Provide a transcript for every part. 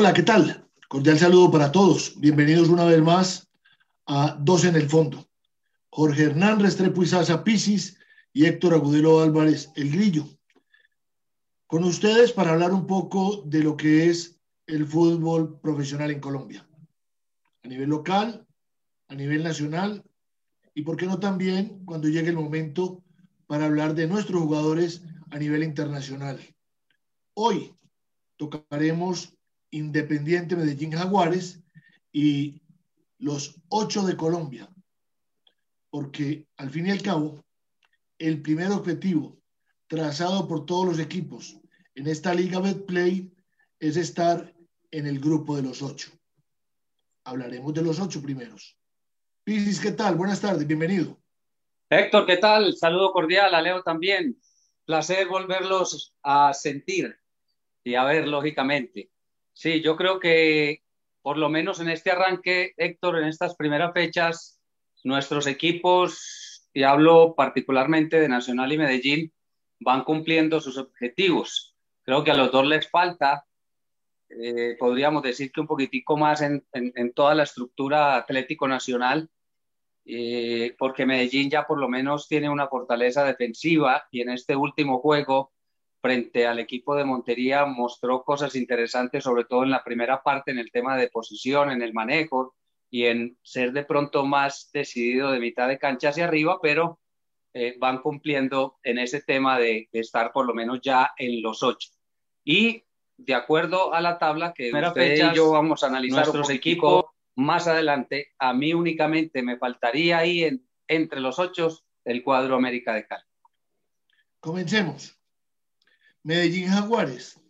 Hola, ¿qué tal? Cordial saludo para todos. Bienvenidos una vez más a Dos en el Fondo. Jorge Hernán Restrepo Izaza Pisis y Héctor Agudelo Álvarez El Grillo. Con ustedes para hablar un poco de lo que es el fútbol profesional en Colombia. A nivel local, a nivel nacional y, por qué no también, cuando llegue el momento para hablar de nuestros jugadores a nivel internacional. Hoy tocaremos Independiente Medellín Jaguares y los ocho de Colombia, porque al fin y al cabo, el primer objetivo trazado por todos los equipos en esta Liga Betplay es estar en el grupo de los ocho. Hablaremos de los ocho primeros. Pisis, ¿qué tal? Buenas tardes, bienvenido. Héctor, ¿qué tal? Saludo cordial, a Leo también. Placer volverlos a sentir y a ver, lógicamente. Sí, yo creo que por lo menos en este arranque, Héctor, en estas primeras fechas, nuestros equipos, y hablo particularmente de Nacional y Medellín, van cumpliendo sus objetivos. Creo que a los dos les falta, eh, podríamos decir que un poquitico más en, toda la estructura Atlético Nacional, eh, porque Medellín ya por lo menos tiene una fortaleza defensiva y en este último juego frente al equipo de Montería mostró cosas interesantes, sobre todo en la primera parte, en el tema de posición, en el manejo y en ser de pronto más decidido de mitad de cancha hacia arriba, pero eh, van cumpliendo en ese tema de, estar por lo menos ya en los ocho. Y de acuerdo a la tabla que usted y yo vamos a analizar nuestros equipos más adelante, a mí únicamente me faltaría ahí en, entre los ocho el cuadro América de Cali. Comencemos. Medellín Jaguares.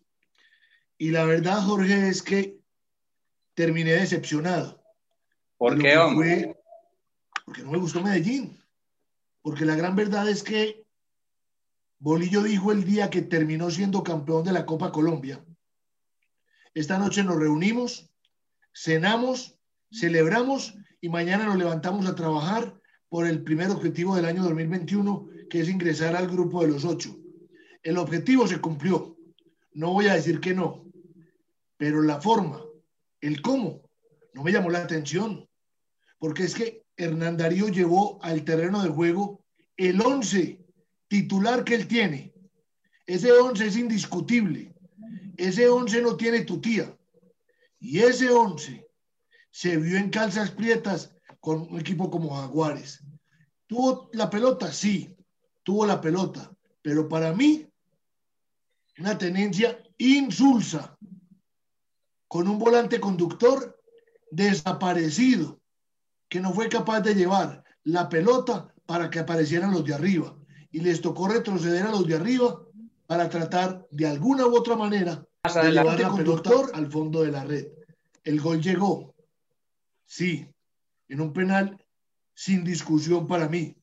Y la verdad, Jorge, es que terminé decepcionado. ¿Por qué, hombre? porque no me gustó Medellín. Porque la gran verdad es que Bolillo dijo el día que terminó siendo campeón de la Copa Colombia. Esta noche nos reunimos, cenamos, celebramos y mañana nos levantamos a trabajar por el primer objetivo del año 2021, que es ingresar al grupo de los ocho. El objetivo se cumplió. No voy a decir que no, pero la forma, el cómo, no me llamó la atención. Porque es que Hernán Darío llevó al terreno de juego el 11 titular que él tiene. Ese 11 es indiscutible. Ese 11 no tiene tu tía. Y ese 11 se vio en calzas prietas con un equipo como Jaguares. ¿Tuvo la pelota? Sí, tuvo la pelota. Pero para mí una tenencia insulsa, con un volante conductor desaparecido, que no fue capaz de llevar la pelota para que aparecieran los de arriba. Y les tocó retroceder a los de arriba para tratar de alguna u otra manera de llevar la pelota al fondo de la red. El gol llegó, sí, en un penal sin discusión para mí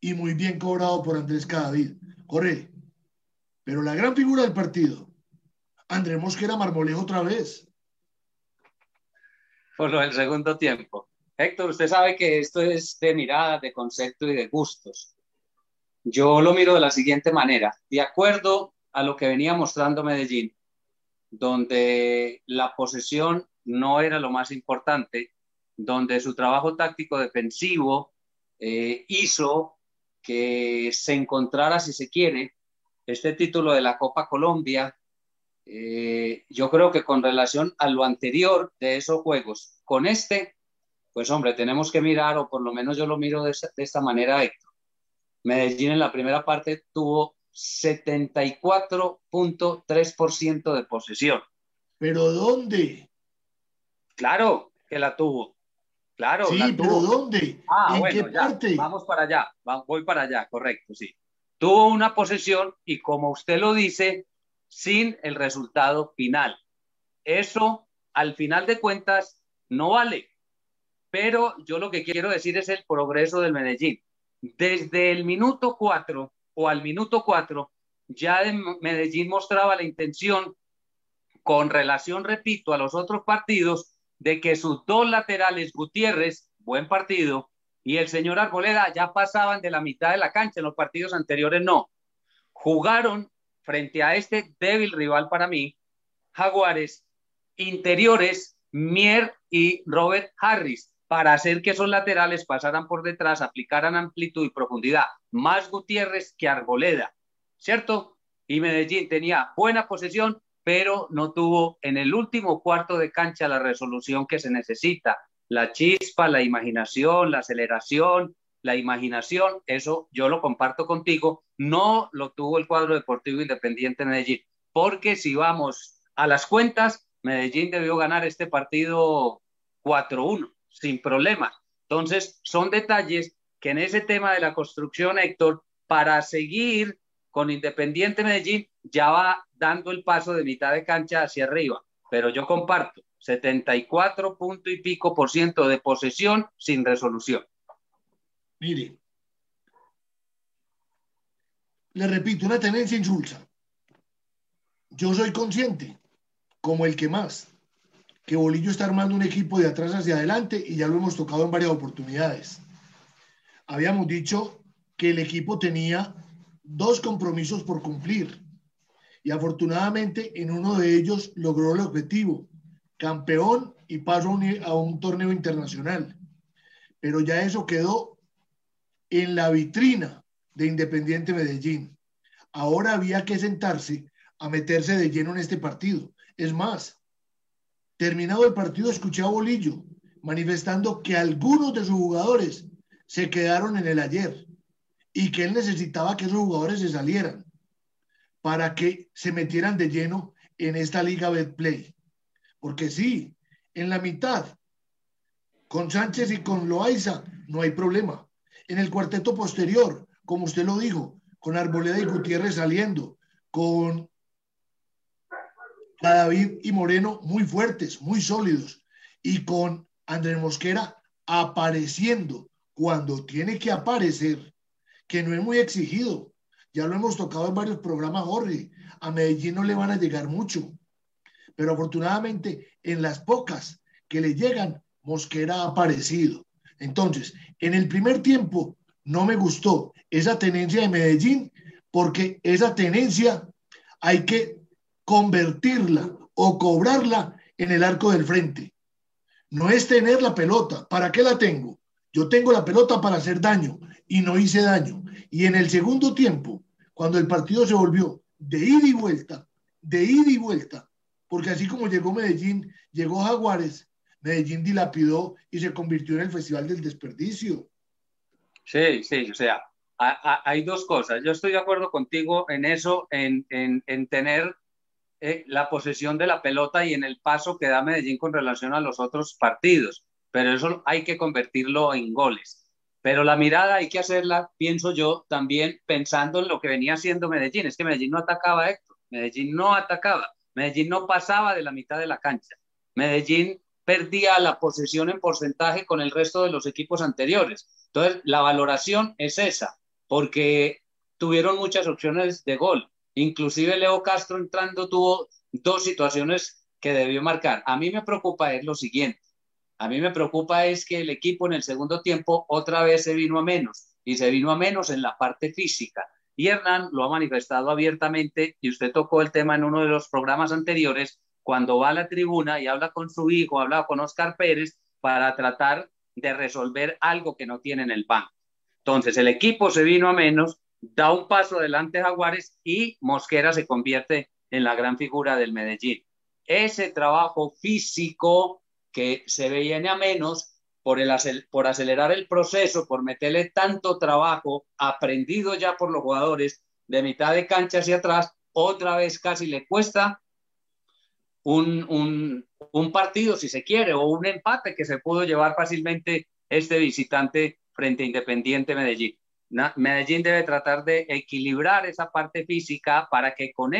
y muy bien cobrado por Andrés Cadavid. Corre, pero la gran figura del partido, André Mosquera Marmolejo otra vez. Por lo del segundo tiempo. Héctor, usted sabe que esto es de mirada, de concepto y de gustos. Yo lo miro de la siguiente manera. De acuerdo a lo que venía mostrando Medellín, donde la posesión no era lo más importante, donde su trabajo táctico defensivo eh, hizo que se encontrara, si se quiere, este título de la Copa Colombia, eh, yo creo que con relación a lo anterior de esos juegos, con este, pues hombre, tenemos que mirar, o por lo menos yo lo miro de esta, manera, Héctor. Medellín en la primera parte tuvo 74.3% de posesión. ¿Pero dónde? Claro que la tuvo. Claro. Sí, pero ¿dónde? Ah, ¿En qué parte? Vamos para allá. voy para allá, correcto, sí tuvo una posesión y como usted lo dice, sin el resultado final. Eso, al final de cuentas, no vale. Pero yo lo que quiero decir es el progreso del Medellín. Desde el minuto 4 o al minuto 4, ya Medellín mostraba la intención, con relación, repito, a los otros partidos, de que sus dos laterales, Gutiérrez, buen partido, y el señor Arboleda ya pasaban de la mitad de la cancha, en los partidos anteriores no. Jugaron frente a este débil rival para mí, Jaguares, interiores Mier y Robert Harris para hacer que esos laterales pasaran por detrás, aplicaran amplitud y profundidad. Más Gutiérrez que Arboleda, ¿cierto? Y Medellín tenía buena posesión, pero no tuvo en el último cuarto de cancha la resolución que se necesita. La chispa, la imaginación, la aceleración, la imaginación, eso yo lo comparto contigo, no lo tuvo el cuadro deportivo independiente de Medellín, porque si vamos a las cuentas, Medellín debió ganar este partido 4-1, sin problema. Entonces, son detalles que en ese tema de la construcción, Héctor, para seguir con Independiente Medellín, ya va dando el paso de mitad de cancha hacia arriba. Pero yo comparto, 74 punto y pico por ciento de posesión sin resolución. Mire, le repito, una tendencia insulsa. Yo soy consciente, como el que más, que Bolillo está armando un equipo de atrás hacia adelante y ya lo hemos tocado en varias oportunidades. Habíamos dicho que el equipo tenía dos compromisos por cumplir y afortunadamente en uno de ellos logró el objetivo, campeón y paso a un torneo internacional. Pero ya eso quedó en la vitrina de Independiente Medellín. Ahora había que sentarse a meterse de lleno en este partido. Es más, terminado el partido escuché a Bolillo manifestando que algunos de sus jugadores se quedaron en el ayer y que él necesitaba que esos jugadores se salieran para que se metieran de lleno en esta liga Betplay. Porque sí, en la mitad, con Sánchez y con Loaiza, no hay problema en el cuarteto posterior, como usted lo dijo, con Arboleda y Gutiérrez saliendo, con David y Moreno muy fuertes, muy sólidos, y con Andrés Mosquera apareciendo cuando tiene que aparecer, que no es muy exigido. Ya lo hemos tocado en varios programas, Jorge. A Medellín no le van a llegar mucho. Pero afortunadamente, en las pocas que le llegan, Mosquera ha aparecido. Entonces, en el primer tiempo no me gustó esa tenencia de Medellín porque esa tenencia hay que convertirla o cobrarla en el arco del frente. No es tener la pelota. ¿Para qué la tengo? Yo tengo la pelota para hacer daño y no hice daño. Y en el segundo tiempo, cuando el partido se volvió de ida y vuelta, de ida y vuelta, porque así como llegó Medellín, llegó Jaguares Medellín dilapidó y se convirtió en el Festival del Desperdicio. Sí, sí, o sea, hay dos cosas. Yo estoy de acuerdo contigo en eso, en, tener eh, la posesión de la pelota y en el paso que da Medellín con relación a los otros partidos, pero eso hay que convertirlo en goles. Pero la mirada hay que hacerla, pienso yo, también pensando en lo que venía haciendo Medellín. Es que Medellín no atacaba, Héctor. Medellín no atacaba. Medellín no pasaba de la mitad de la cancha. Medellín perdía la posesión en porcentaje con el resto de los equipos anteriores. Entonces, la valoración es esa, porque tuvieron muchas opciones de gol. Inclusive Leo Castro entrando tuvo dos situaciones que debió marcar. A mí me preocupa es lo siguiente. A mí me preocupa es que el equipo en el segundo tiempo otra vez se vino a menos y se vino a menos en la parte física. Y Hernán lo ha manifestado abiertamente y usted tocó el tema en uno de los programas anteriores cuando va a la tribuna y habla con su hijo, habla con Oscar Pérez para tratar de resolver algo que no tiene en el banco. Entonces el equipo se vino a menos, da un paso adelante Jaguares y Mosquera se convierte en la gran figura del Medellín. Ese trabajo físico que se viene a menos por, el, por acelerar el proceso, por meterle tanto trabajo aprendido ya por los jugadores de mitad de cancha hacia atrás, otra vez casi le cuesta un, un, partido, si se quiere, o un empate que se pudo llevar fácilmente este visitante frente a Independiente Medellín. Medellín debe tratar de equilibrar esa parte física para que con,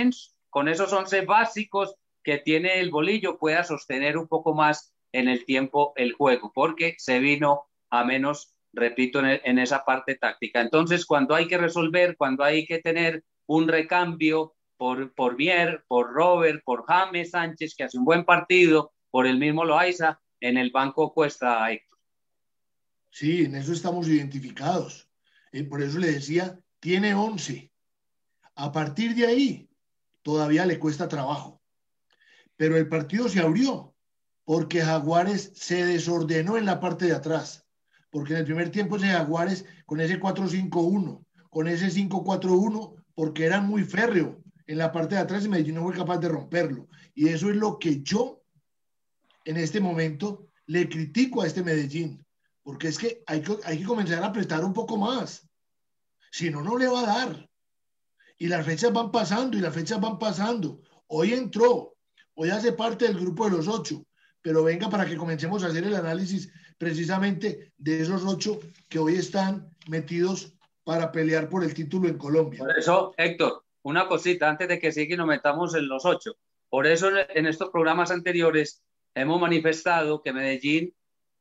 con esos 11 básicos que tiene el bolillo pueda sostener un poco más en el tiempo el juego, porque se vino a menos, repito, en, en esa parte táctica. Entonces, cuando hay que resolver, cuando hay que tener un recambio, por, por Mier, por Robert, por James Sánchez, que hace un buen partido, por el mismo Loaiza, en el banco cuesta Héctor. Sí, en eso estamos identificados. Eh, por eso le decía, tiene 11. A partir de ahí, todavía le cuesta trabajo. pero el partido se abrió porque Jaguares se desordenó en la parte de atrás. Porque en el primer tiempo ese Jaguares con ese 4-5-1, con ese 5-4-1, porque era muy férreo en la parte de atrás y Medellín no fue capaz de romperlo. Y eso es lo que yo en este momento le critico a este Medellín, porque es que hay que, hay que comenzar a apretar un poco más. Si no, no le va a dar. Y las fechas van pasando y las fechas van pasando. Hoy entró, hoy hace parte del grupo de los ocho, pero venga para que comencemos a hacer el análisis precisamente de esos ocho que hoy están metidos para pelear por el título en Colombia. Por eso, Héctor, una cosita antes de que siga y nos metamos en los ocho. Por eso en estos programas anteriores hemos manifestado que Medellín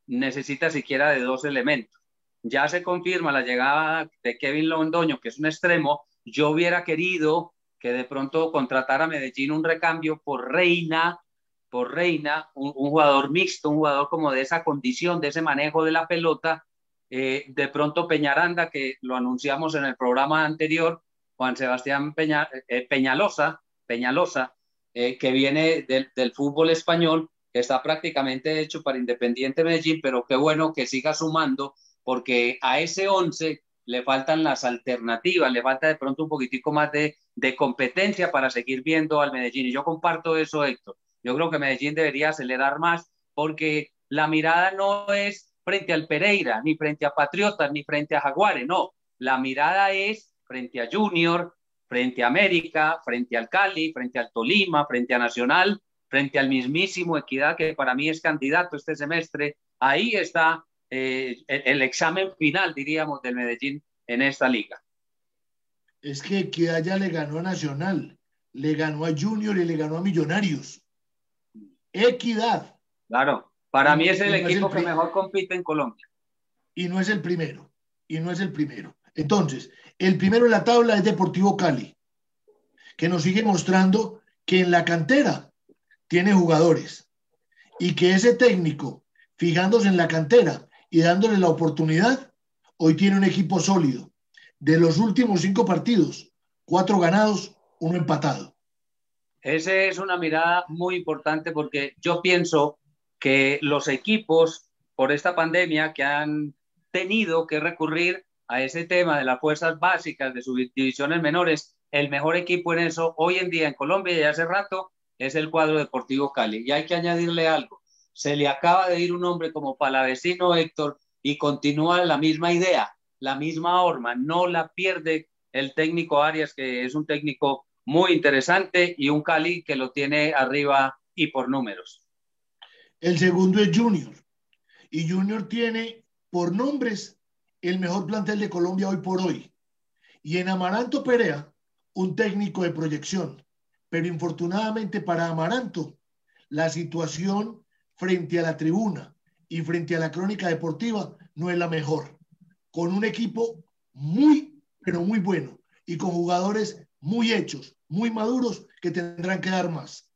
necesita siquiera de dos elementos. Ya se confirma la llegada de Kevin Londoño, que es un extremo. Yo hubiera querido que de pronto contratara a Medellín un recambio por Reina, Reina, un, jugador mixto, un jugador como de esa condición, de ese manejo de la pelota. Eh, de pronto Peñaranda, que lo anunciamos en el programa anterior, Juan Sebastián eh, Peñalosa, Peñalosa eh, que viene del, del fútbol español, que está prácticamente hecho para Independiente Medellín, pero qué bueno que siga sumando, porque a ese 11 le faltan las alternativas, le falta de pronto un poquitico más de, de competencia para seguir viendo al Medellín. Y yo comparto eso, Héctor. Yo creo que Medellín debería acelerar más porque la mirada no es frente al Pereira, ni frente a Patriotas, ni frente a Jaguares, no. La mirada es frente a Junior, frente a América, frente al Cali, frente al Tolima, frente a Nacional frente al mismísimo Equidad, que para mí es candidato este semestre. Ahí está eh, el, examen final, diríamos, del Medellín en esta liga. Es que Equidad ya le ganó a Nacional, le ganó a Junior y le ganó a Millonarios. Equidad. Claro, para mí es el equipo que mejor compite en Colombia. Y no es el primero, y no es el primero. Entonces, el primero en la tabla es Deportivo Cali, que nos sigue mostrando que en la cantera tiene jugadores y que ese técnico, fijándose en la cantera y dándole la oportunidad, hoy tiene un equipo sólido. De los últimos cinco partidos, cuatro ganados, uno empatado. Esa es una mirada muy importante porque yo pienso que los equipos, por esta pandemia, que han tenido que recurrir a ese tema de las fuerzas básicas de sus divisiones menores, el mejor equipo en eso hoy en día en Colombia y hace rato es el cuadro deportivo Cali. Y hay que añadirle algo. Se le acaba de ir un hombre como Palavecino Héctor y continúa la misma idea, la misma horma. No la pierde el técnico Arias, que es un técnico muy interesante, y un Cali que lo tiene arriba y por números. El segundo es Junior. Y Junior tiene por nombres el mejor plantel de Colombia hoy por hoy. Y en Amaranto Perea, un técnico de proyección pero infortunadamente para Amaranto, la situación frente a la tribuna y frente a la crónica deportiva no es la mejor. Con un equipo muy, pero muy bueno y con jugadores muy hechos, muy maduros que tendrán que dar más.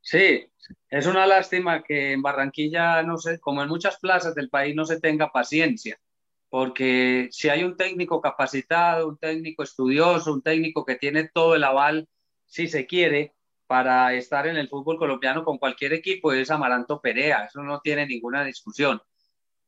Sí, es una lástima que en Barranquilla, no sé, como en muchas plazas del país, no se tenga paciencia, porque si hay un técnico capacitado, un técnico estudioso, un técnico que tiene todo el aval si se quiere, para estar en el fútbol colombiano con cualquier equipo es Amaranto Perea, eso no tiene ninguna discusión.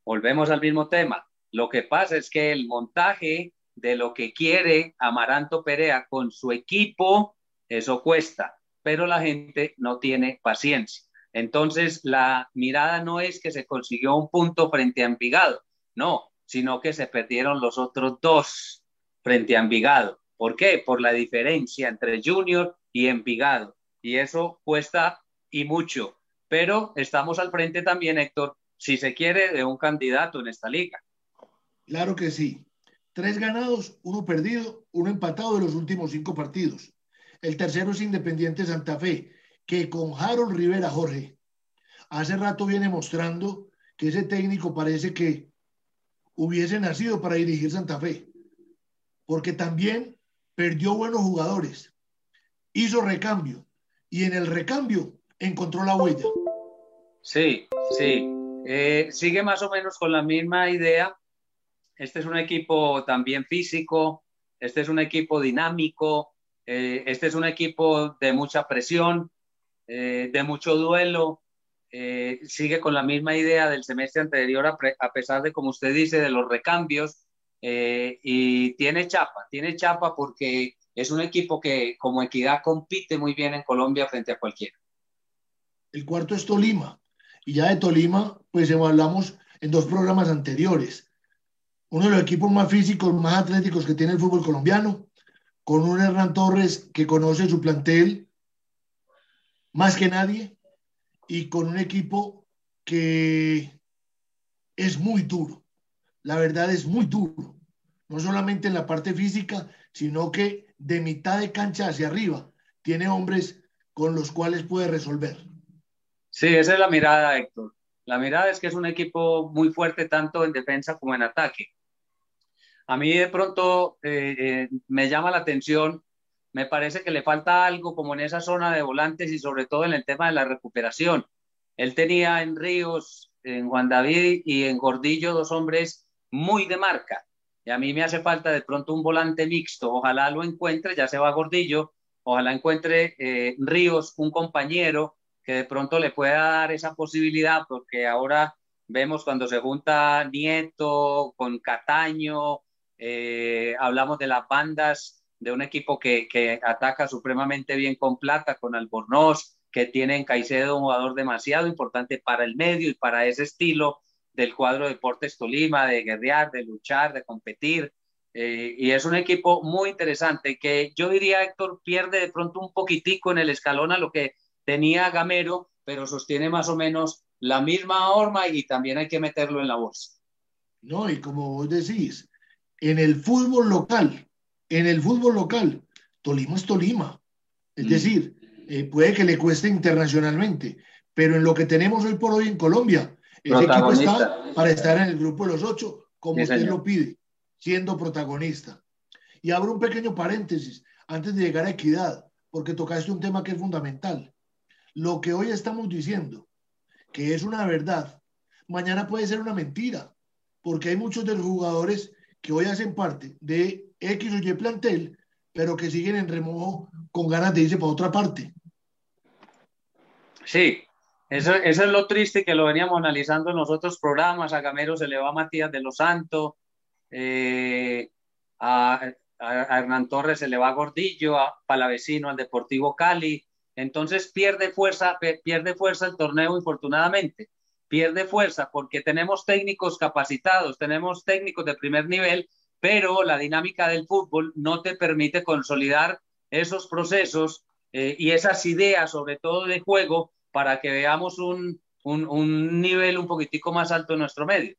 Volvemos al mismo tema. Lo que pasa es que el montaje de lo que quiere Amaranto Perea con su equipo, eso cuesta, pero la gente no tiene paciencia. Entonces, la mirada no es que se consiguió un punto frente a Envigado, no, sino que se perdieron los otros dos frente a Envigado. ¿Por qué? Por la diferencia entre Junior y Envigado. Y eso cuesta y mucho. Pero estamos al frente también, Héctor, si se quiere, de un candidato en esta liga. Claro que sí. Tres ganados, uno perdido, uno empatado de los últimos cinco partidos. El tercero es Independiente Santa Fe, que con Harold Rivera Jorge hace rato viene mostrando que ese técnico parece que hubiese nacido para dirigir Santa Fe. Porque también perdió buenos jugadores, hizo recambio y en el recambio encontró la huella. Sí, sí. Eh, sigue más o menos con la misma idea. Este es un equipo también físico, este es un equipo dinámico, eh, este es un equipo de mucha presión, eh, de mucho duelo, eh, sigue con la misma idea del semestre anterior, a, pesar de, como usted dice, de los recambios, y tiene chapa, tiene chapa porque es un equipo que como equidad compite muy bien en Colombia frente a cualquiera. El cuarto es Tolima, y ya de Tolima, pues hablamos en dos programas anteriores. Uno de los equipos más físicos, más atléticos que tiene el fútbol colombiano, con un Hernán Torres que conoce su plantel más que nadie y con un equipo que es muy duro. La verdad es muy duro. No solamente en la parte física, sino que de mitad de cancha hacia arriba tiene hombres con los cuales puede resolver. Sí, esa es la mirada, Héctor. La mirada es que es un equipo muy fuerte tanto en defensa como en ataque. A mí de pronto eh, eh, me llama la atención, me parece que le falta algo como en esa zona de volantes y sobre todo en el tema de la recuperación. Él tenía en Ríos, en Juan David y en Gordillo dos hombres muy de marca. Y a mí me hace falta de pronto un volante mixto. Ojalá lo encuentre, ya se va Gordillo, ojalá encuentre eh, Ríos, un compañero que de pronto le pueda dar esa posibilidad, porque ahora vemos cuando se junta Nieto con Cataño, eh, hablamos de las bandas de un equipo que, que, ataca supremamente bien con plata, con Albornoz, que tiene en Caicedo un jugador demasiado importante para el medio y para ese estilo del cuadro de Deportes Tolima, de guerrear, de luchar, de competir. Eh, y es un equipo muy interesante que yo diría, Héctor, pierde de pronto un poquitico en el escalón a lo que tenía Gamero, pero sostiene más o menos la misma horma y también hay que meterlo en la bolsa. No, y como vos decís, en el fútbol local, en el fútbol local, Tolima es Tolima. Es mm. decir, eh, puede que le cueste internacionalmente, pero en lo que tenemos hoy por hoy en Colombia, el equipo está para estar en el grupo de los ocho, como usted lo pide, siendo protagonista. Y abro un pequeño paréntesis antes de llegar a equidad, porque tocaste un tema que es fundamental. Lo que hoy estamos diciendo, que es una verdad, mañana puede ser una mentira, porque hay muchos de los jugadores que hoy hacen parte de X o Y plantel, pero que siguen en remojo con ganas de irse para otra parte. Sí, eso, es lo triste que lo veníamos analizando en los otros programas. A Gamero se le va Matías de los Santos, eh, a, a, Hernán Torres se le va Gordillo, a Palavecino al Deportivo Cali. Entonces pierde fuerza, pierde fuerza el torneo, infortunadamente pierde fuerza porque tenemos técnicos capacitados, tenemos técnicos de primer nivel, pero la dinámica del fútbol no te permite consolidar esos procesos eh, y esas ideas, sobre todo de juego, para que veamos un, un, un nivel un poquitico más alto en nuestro medio.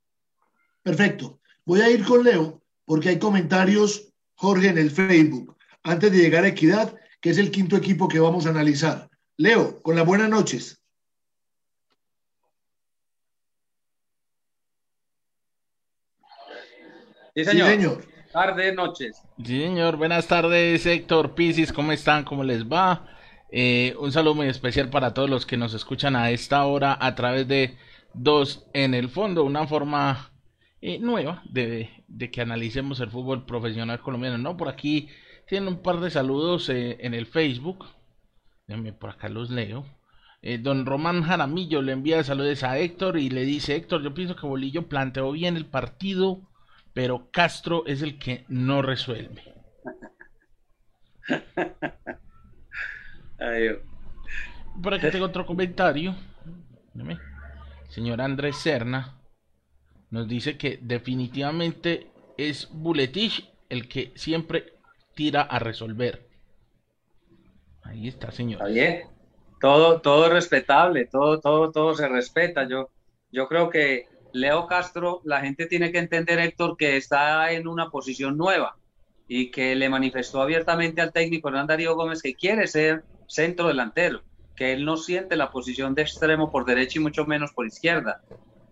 Perfecto. Voy a ir con Leo porque hay comentarios, Jorge, en el Facebook, antes de llegar a Equidad, que es el quinto equipo que vamos a analizar. Leo, con las buenas noches. Sí, señor. Tardes, noches. Sí, señor. Buenas tardes, Héctor Pisis. ¿Cómo están? ¿Cómo les va? Eh, un saludo muy especial para todos los que nos escuchan a esta hora a través de Dos en el Fondo, una forma eh, nueva de, que analicemos el fútbol profesional colombiano. No, por aquí tienen un par de saludos eh, en el Facebook. Déjenme por acá los leo. don Román Jaramillo le envía saludos a Héctor y le dice, Héctor, yo pienso que Bolillo planteó bien el partido pero Castro es el que no resuelve. Por aquí tengo otro comentario. Señor Andrés Serna nos dice que definitivamente es Buletich el que siempre tira a resolver. Ahí está, señor. Está bien. Todo, todo respetable, todo, todo, todo se respeta. Yo, yo creo que Leo Castro, la gente tiene que entender, Héctor, que está en una posición nueva y que le manifestó abiertamente al técnico Hernán Darío Gómez que quiere ser centro delantero, que él no siente la posición de extremo por derecha y mucho menos por izquierda.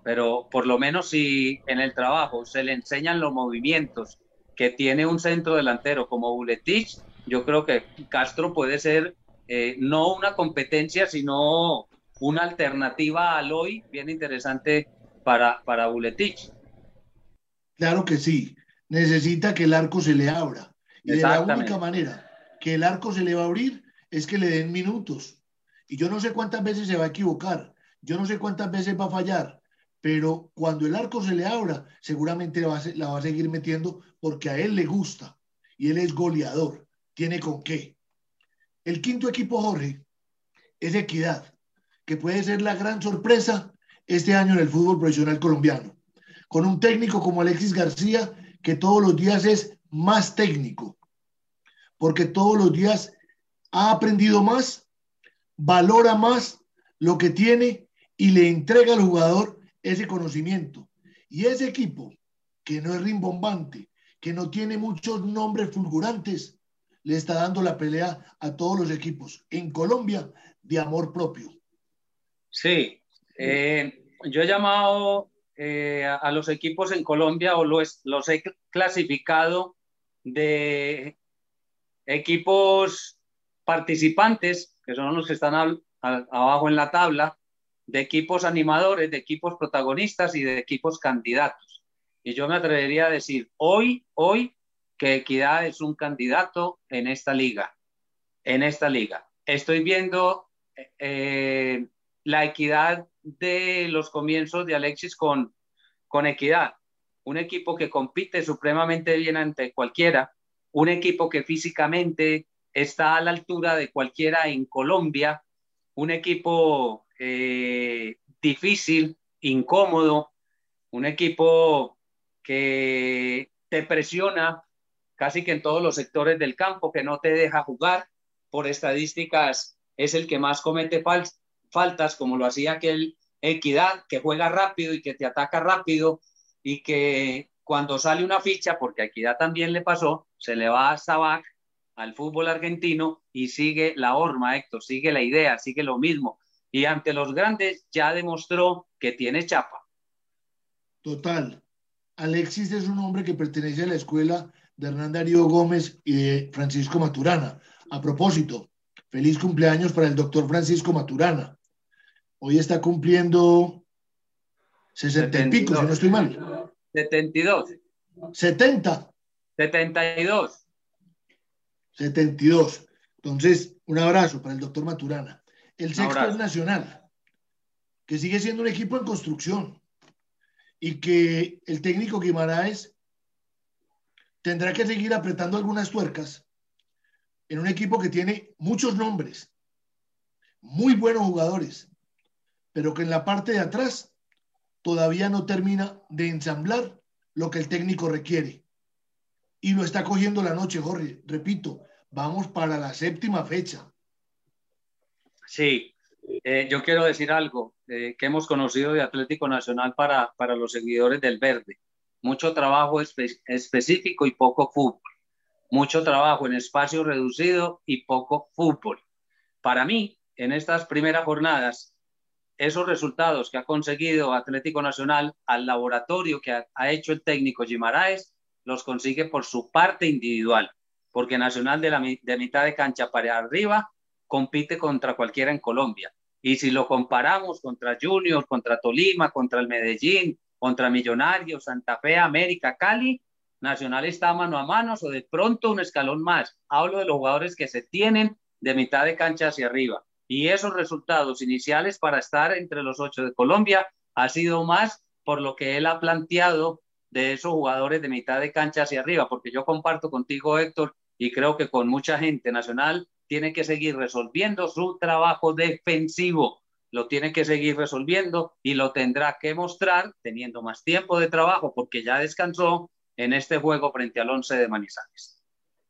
Pero por lo menos si en el trabajo se le enseñan los movimientos que tiene un centro delantero como Buletich, yo creo que Castro puede ser eh, no una competencia, sino una alternativa al hoy bien interesante para, para Buletich. Claro que sí. Necesita que el arco se le abra. Y de la única manera que el arco se le va a abrir es que le den minutos. Y yo no sé cuántas veces se va a equivocar, yo no sé cuántas veces va a fallar, pero cuando el arco se le abra, seguramente la va, a, la va a seguir metiendo porque a él le gusta y él es goleador, tiene con qué. El quinto equipo, Jorge, es Equidad, que puede ser la gran sorpresa este año en el fútbol profesional colombiano, con un técnico como Alexis García, que todos los días es más técnico, porque todos los días ha aprendido más, valora más lo que tiene y le entrega al jugador ese conocimiento. Y ese equipo, que no es rimbombante, que no tiene muchos nombres fulgurantes, le está dando la pelea a todos los equipos en Colombia de amor propio. Sí, eh, yo he llamado eh, a, los equipos en Colombia o los, he clasificado de equipos participantes, que son los que están abajo en la tabla, de equipos animadores, de equipos protagonistas y de equipos candidatos. Y yo me atrevería a decir, hoy, hoy, que Equidad es un candidato en esta liga, en esta liga. Estoy viendo eh, la equidad de los comienzos de Alexis con, con Equidad, un equipo que compite supremamente bien ante cualquiera, un equipo que físicamente está a la altura de cualquiera en Colombia, un equipo eh, difícil, incómodo, un equipo que te presiona casi que en todos los sectores del campo, que no te deja jugar. Por estadísticas, es el que más comete faltas, como lo hacía aquel Equidad, que juega rápido y que te ataca rápido y que cuando sale una ficha, porque a Equidad también le pasó, se le va a Sabac al fútbol argentino y sigue la horma, Héctor, sigue la idea, sigue lo mismo. Y ante los grandes ya demostró que tiene chapa. Total. Alexis es un hombre que pertenece a la escuela de Hernán Darío Gómez y de Francisco Maturana. A propósito, feliz cumpleaños para el doctor Francisco Maturana. Hoy está cumpliendo 60 y pico, si no estoy mal. 72. 70. 72. 72. Entonces, un abrazo para el doctor Maturana. El sexto es Nacional, que sigue siendo un equipo en construcción y que el técnico Guimaraes tendrá que seguir apretando algunas tuercas en un equipo que tiene muchos nombres, muy buenos jugadores, pero que en la parte de atrás todavía no termina de ensamblar lo que el técnico requiere. Y lo está cogiendo la noche, Jorge. Repito, vamos para la séptima fecha. Sí, eh, yo quiero decir algo eh, que hemos conocido de Atlético Nacional para, para los seguidores del verde. Mucho trabajo específico y poco fútbol. Mucho trabajo en espacio reducido y poco fútbol. Para mí, en estas primeras jornadas, esos resultados que ha conseguido Atlético Nacional al laboratorio que ha, hecho el técnico Gimaraes, los consigue por su parte individual, porque Nacional de, de mitad de cancha para arriba compite contra cualquiera en Colombia. Y si lo comparamos contra Junior, contra Tolima, contra el Medellín, contra Millonarios, Santa Fe, América, Cali, Nacional está mano a mano o de pronto un escalón más. Hablo de los jugadores que se tienen de mitad de cancha hacia arriba y esos resultados iniciales para estar entre los ocho de Colombia ha sido más por lo que él ha planteado de esos jugadores de mitad de cancha hacia arriba, porque yo comparto contigo, Héctor, y creo que con mucha gente nacional tiene que seguir resolviendo su trabajo defensivo, lo tiene que seguir resolviendo y lo tendrá que mostrar teniendo más tiempo de trabajo porque ya descansó en este juego frente al once de Manizales.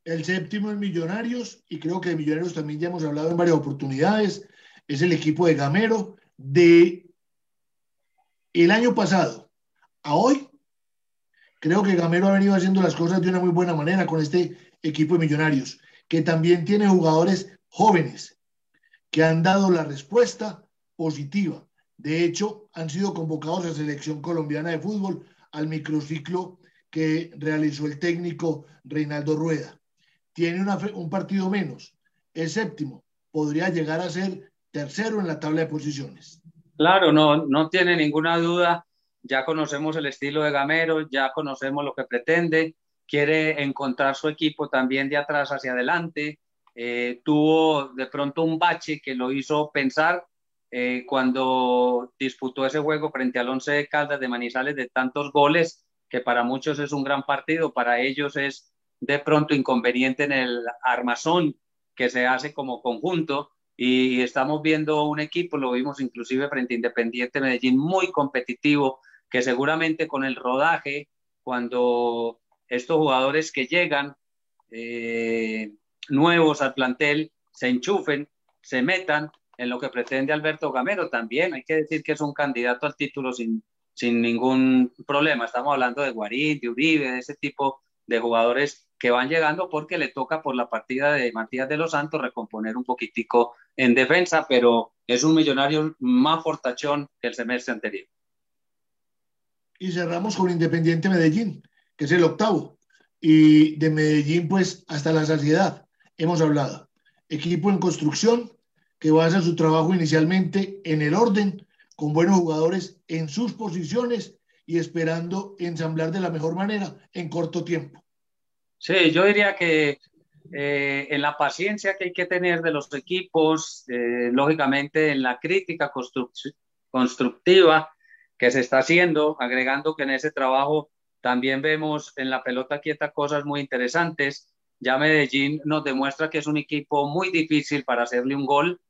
El séptimo es Millonarios, y creo que de Millonarios también ya hemos hablado en varias oportunidades. Es el equipo de Gamero de el año pasado a hoy. Creo que Gamero ha venido haciendo las cosas de una muy buena manera con este equipo de Millonarios, que también tiene jugadores jóvenes que han dado la respuesta positiva. De hecho, han sido convocados a selección colombiana de fútbol al microciclo que realizó el técnico Reinaldo Rueda tiene un partido menos, es séptimo, podría llegar a ser tercero en la tabla de posiciones. Claro, no, no tiene ninguna duda. Ya conocemos el estilo de Gamero, ya conocemos lo que pretende. Quiere encontrar su equipo también de atrás hacia adelante. eh, tuvo de pronto un bache que lo hizo pensar eh, cuando disputó ese juego frente al Once de Caldas de Manizales de tantos goles, que para muchos es un gran partido, para ellos es de pronto inconveniente en el armazón que se hace como conjunto y estamos viendo un equipo, lo vimos inclusive frente a Independiente Medellín, muy competitivo, que seguramente con el rodaje, cuando estos jugadores que llegan eh, nuevos al plantel se enchufen, se metan en lo que pretende Alberto Gamero. También hay que decir que es un candidato al título sin, sin ningún problema. Estamos hablando de Guarín, de Uribe, de ese tipo de jugadores que van llegando porque le toca por la partida de Matías de los Santos recomponer un poquitico en defensa, pero es un millonario más fortachón que el semestre anterior. Y cerramos con Independiente Medellín, que es el octavo. Y de Medellín, pues hasta la saciedad, hemos hablado. Equipo en construcción que va a hacer su trabajo inicialmente en el orden, con buenos jugadores en sus posiciones y esperando ensamblar de la mejor manera en corto tiempo. Sí, yo diría que eh, en la paciencia que hay que tener de los equipos, eh, lógicamente en la crítica constructiva que se está haciendo, agregando que en ese trabajo también vemos en la pelota quieta cosas muy interesantes. Ya Medellín nos demuestra que es un equipo muy difícil para hacerle un gol,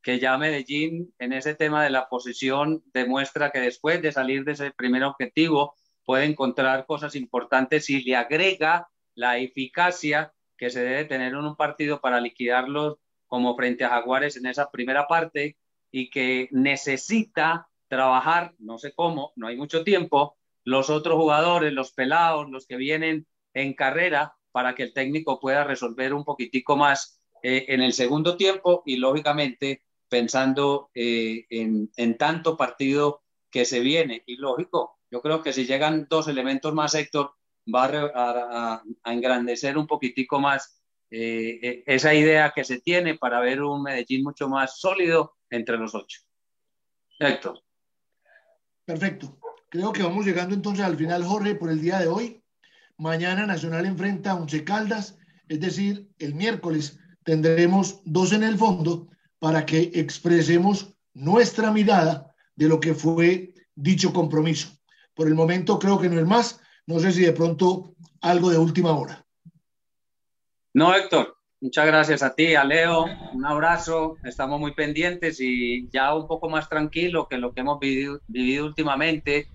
que ya Medellín en ese tema de la posición demuestra que después de salir de ese primer objetivo puede encontrar cosas importantes y le agrega la eficacia que se debe tener en un partido para liquidarlos como frente a Jaguares en esa primera parte y que necesita trabajar, no sé cómo, no hay mucho tiempo, los otros jugadores, los pelados, los que vienen en carrera, para que el técnico pueda resolver un poquitico más eh, en el segundo tiempo y lógicamente pensando eh, en, en, tanto partido que se viene. Y lógico, yo creo que si llegan dos elementos más, Héctor, va a, engrandecer un poquitico más eh, eh, esa idea que se tiene para ver un Medellín mucho más sólido entre los ocho. Héctor. Perfecto. Creo que vamos llegando entonces al final, Jorge, por el día de hoy. Mañana Nacional enfrenta a Once Caldas, es decir, el miércoles tendremos dos en el fondo para que expresemos nuestra mirada de lo que fue dicho compromiso. Por el momento creo que no es más. No sé si de pronto algo de última hora. No, Héctor, muchas gracias a ti, a Leo, un abrazo, estamos muy pendientes y ya un poco más tranquilo que lo que hemos vivido, últimamente,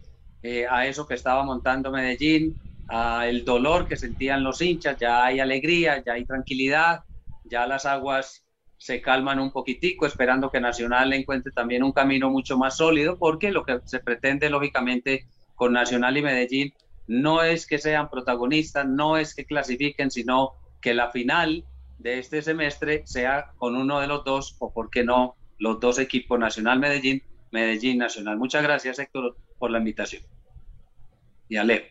eh, a eso que estaba montando Medellín, a el dolor que sentían los hinchas, ya hay alegría, ya hay tranquilidad, ya las aguas se calman un poquitico, esperando que Nacional encuentre también un camino mucho más sólido, porque lo que se pretende, lógicamente, con Nacional y Medellín no es que sean protagonistas, no es que clasifiquen, sino que la final de este semestre sea con uno de los dos o, por qué no, los dos equipos Nacional Medellín, Medellín Nacional. Muchas gracias, Héctor, por la invitación. Y a Leo.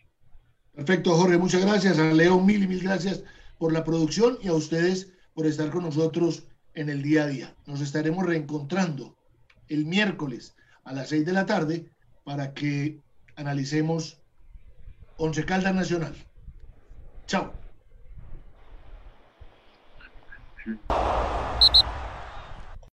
Perfecto, Jorge, muchas gracias. A Leo, mil y mil gracias por la producción y a ustedes por estar con nosotros en el día a día. Nos estaremos reencontrando el miércoles a las seis de la tarde para que analicemos Once Caldas Nacional. Chao.